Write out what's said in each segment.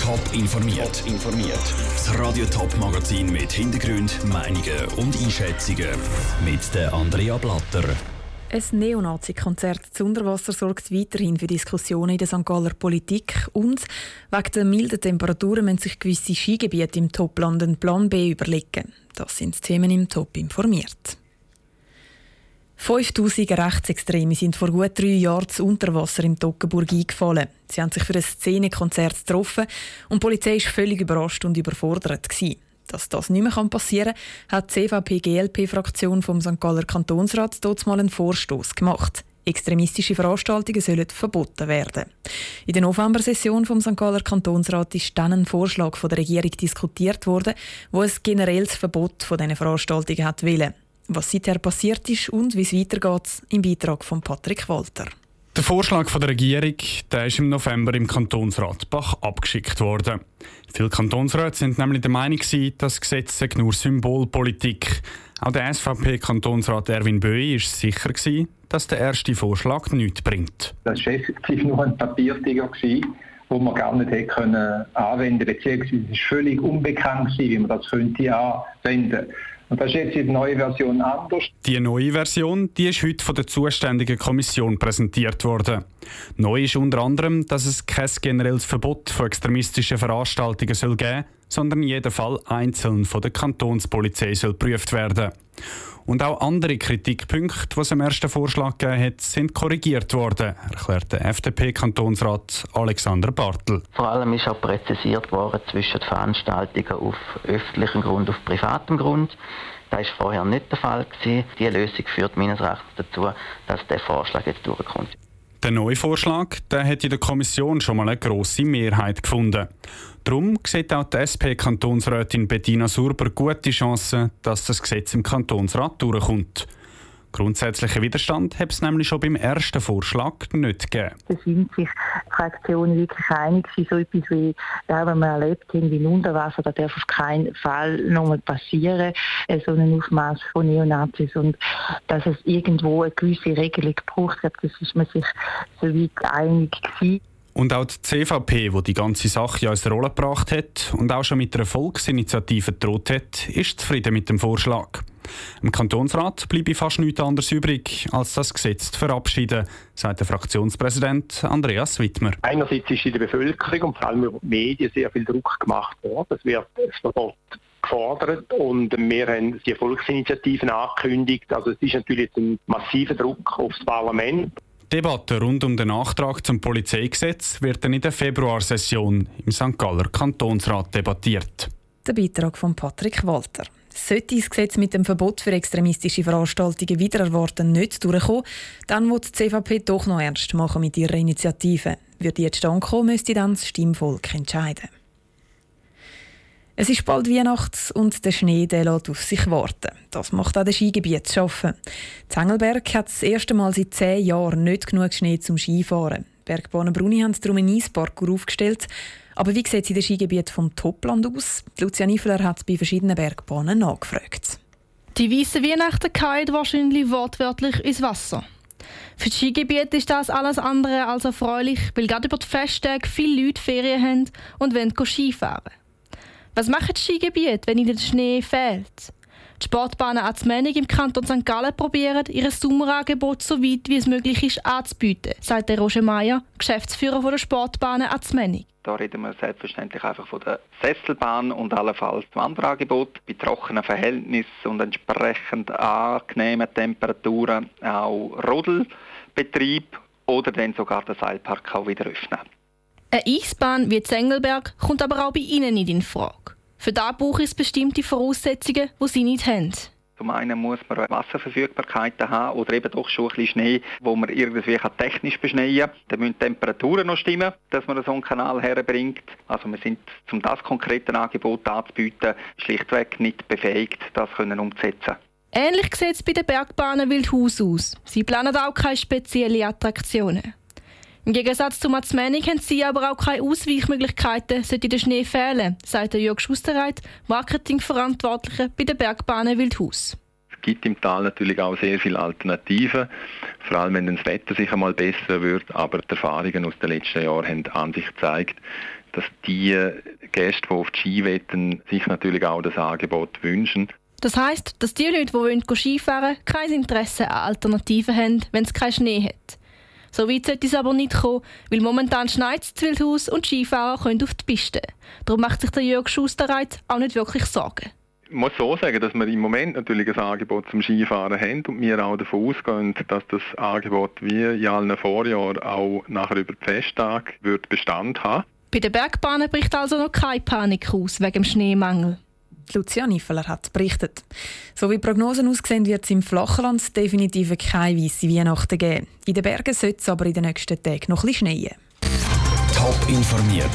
Top informiert. informiert. Das Radio Top Magazin mit Hintergrund, Meinungen und Einschätzungen mit der Andrea Blatter. Ein Neonazi-Konzert zu Unterwasser sorgt weiterhin für Diskussionen in der St. Galler Politik und wegen der milden Temperaturen müssen sich gewisse Skigebiete im Topland einen Plan B überlegen. Das sind die Themen im Top informiert. 5000 Rechtsextreme sind vor gut drei Jahren zu Unterwasser im Toggenburg eingefallen. Sie haben sich für ein Szenekonzert getroffen und die Polizei war völlig überrascht und überfordert. Gewesen. Dass das nicht mehr passieren kann, hat die CVP-GLP-Fraktion vom St. Galler Kantonsrat dort mal einen Vorstoß gemacht. Extremistische Veranstaltungen sollen verboten werden. In der November-Session vom St. Galler Kantonsrat ist dann ein Vorschlag von der Regierung diskutiert worden, wo ein generelles Verbot von diesen Veranstaltungen hat wollen was seither passiert ist und wie es weitergeht, im Beitrag von Patrick Walter. Der Vorschlag von der Regierung der ist im November im Kantonsrat Bach abgeschickt worden. Viele Kantonsräte sind nämlich der Meinung, dass Gesetze nur Symbolpolitik. Auch der SVP-Kantonsrat Erwin Böi ist sicher, dass der erste Vorschlag nichts bringt. Das war effektiv nur ein Papiertiger, den man gar nicht hätte können anwenden konnte, beziehungsweise es war völlig unbekannt, wie man das könnte anwenden könnte. Und das ist jetzt in der neuen Version anders. Die neue Version die ist heute von der zuständigen Kommission präsentiert worden. Neu ist unter anderem, dass es kein generelles Verbot von extremistischen Veranstaltungen soll geben sondern jeder Fall einzeln von der Kantonspolizei soll geprüft werden. Und auch andere Kritikpunkte, die es im ersten Vorschlag gegeben hat, sind korrigiert worden, erklärt der FDP-Kantonsrat Alexander Bartel. Vor allem ist auch präzisiert worden zwischen Veranstaltungen auf öffentlichem Grund und auf privatem Grund. Das war vorher nicht der Fall. Diese Lösung führt meines Erachtens dazu, dass der Vorschlag jetzt durchkommt. Der neue Vorschlag der hat in der Kommission schon mal eine grosse Mehrheit gefunden. Darum sieht auch die SP-Kantonsrätin Bettina Surber gute Chancen, dass das Gesetz im Kantonsrat durchkommt. Grundsätzlichen Widerstand hat es nämlich schon beim ersten Vorschlag nicht gegeben. Da sind sich die Fraktionen wirklich einig, so etwas wie, ja, wenn wir erlebt haben, wie ein Unterwasser, das darf auf keinen Fall nochmal passieren, äh, so ein Aufmaß von Neonazis und dass es irgendwo eine gewisse Regelung braucht, das ist man sich so weit einig gewesen. Und auch die CVP, die die ganze Sache ja ins Rolle gebracht hat und auch schon mit einer Volksinitiative gedroht hat, ist zufrieden mit dem Vorschlag. Im Kantonsrat bleibe fast nichts anderes übrig, als das Gesetz zu verabschieden, sagt der Fraktionspräsident Andreas Wittmer. Einerseits ist in der Bevölkerung und vor allem über die Medien sehr viel Druck gemacht worden. Es wird das Verbot gefordert und wir haben die Volksinitiativen angekündigt. Also es ist natürlich ein massiver Druck aufs Parlament. Die Debatte rund um den Nachtrag zum Polizeigesetz wird dann in der Februarsession im St. Galler Kantonsrat debattiert. Der Beitrag von Patrick Walter. Sollte das Gesetz mit dem Verbot für extremistische Veranstaltungen wieder erwarten nicht durchkommen, dann wird die CVP doch noch ernst machen mit ihrer Initiative. Wird die jetzt ankommen, müsste dann das Stimmvolk entscheiden. Es ist bald Weihnachts und der Schnee der lässt auf sich warten. Das macht auch das Skigebiet zu schaffen. Zengelberg hat das erste Mal seit zehn Jahren nicht genug Schnee zum Skifahren. Bergbahnen Bruni haben darum einen Eisparkour aufgestellt. Aber wie sieht es in den Skigebiet vom Topland aus? Lucia Niffler hat bei verschiedenen Bergbahnen nachgefragt. Die weißen Weihnachten fallen wahrscheinlich wortwörtlich ins Wasser. Für das Skigebiet ist das alles andere als erfreulich, weil gerade über die Festtage viele Leute Ferien haben und wollen Skifahren. Was machen die Skigebiete, wenn ihnen der Schnee fehlt? Die Sportbahnen Azmenig im Kanton St. Gallen probieren, ihr Sommerangebot so weit wie es möglich ist anzubieten, sagt Roger Meyer, Geschäftsführer der Sportbahnen Azmenig. Da reden wir selbstverständlich einfach von der Sesselbahn und allenfalls dem Wanderangebot bei trockenen Verhältnissen und entsprechend angenehmen Temperaturen auch Rodelbetrieb oder dann sogar den Seilpark auch wieder öffnen. Eine Eisbahn wie Zengelberg kommt aber auch bei Ihnen nicht in Frage. Für da braucht es bestimmte Voraussetzungen, die Sie nicht haben. Zum einen muss man Wasserverfügbarkeiten haben oder eben doch schon ein bisschen Schnee, wo man irgendwie technisch beschneien kann. Dann müssen die Temperaturen noch stimmen, dass man so einen Kanal herbringt. Also wir sind, um das konkrete Angebot anzubieten, schlichtweg nicht befähigt, das können umzusetzen. Ähnlich sieht es bei den Bergbahnen Wildhaus aus. Sie planen auch keine speziellen Attraktionen. Im Gegensatz zu Matzmenig haben sie aber auch keine Ausweichmöglichkeiten, sollte der Schnee fehlen, sagt Jörg Schusterreit, Marketingverantwortlicher bei der Bergbahnen Wildhaus. Es gibt im Tal natürlich auch sehr viele Alternativen, vor allem wenn das Wetter sich einmal besser wird, aber die Erfahrungen aus den letzten Jahren haben an sich gezeigt, dass die Gäste, die auf die Ski wetten, sich natürlich auch das Angebot wünschen. Das heißt, dass die Leute, die Skifahren wollen, kein Interesse an Alternativen haben, wenn es keinen Schnee hat. So weit sollte es aber nicht kommen, weil momentan schneit es Wildhaus und Skifahrer können auf die Piste. Darum macht sich der Jörg Schusterreit auch nicht wirklich Sorgen. Ich muss so sagen, dass wir im Moment natürlich ein Angebot zum Skifahren haben und wir auch davon ausgehen, dass das Angebot wie in allen Vorjahren auch nachher über die Festtage wird Bestand haben. Bei den Bergbahnen bricht also noch keine Panik aus wegen dem Schneemangel. Lucia Niffeler hat berichtet. So wie Prognosen aussehen, wird es im Flachland definitiv keine weiße Weihnachten geben. In den Bergen sollte es aber in den nächsten Tagen noch ein schneien. Top informiert,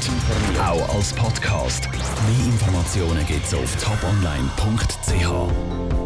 auch als Podcast. Mehr Informationen gibt es auf toponline.ch.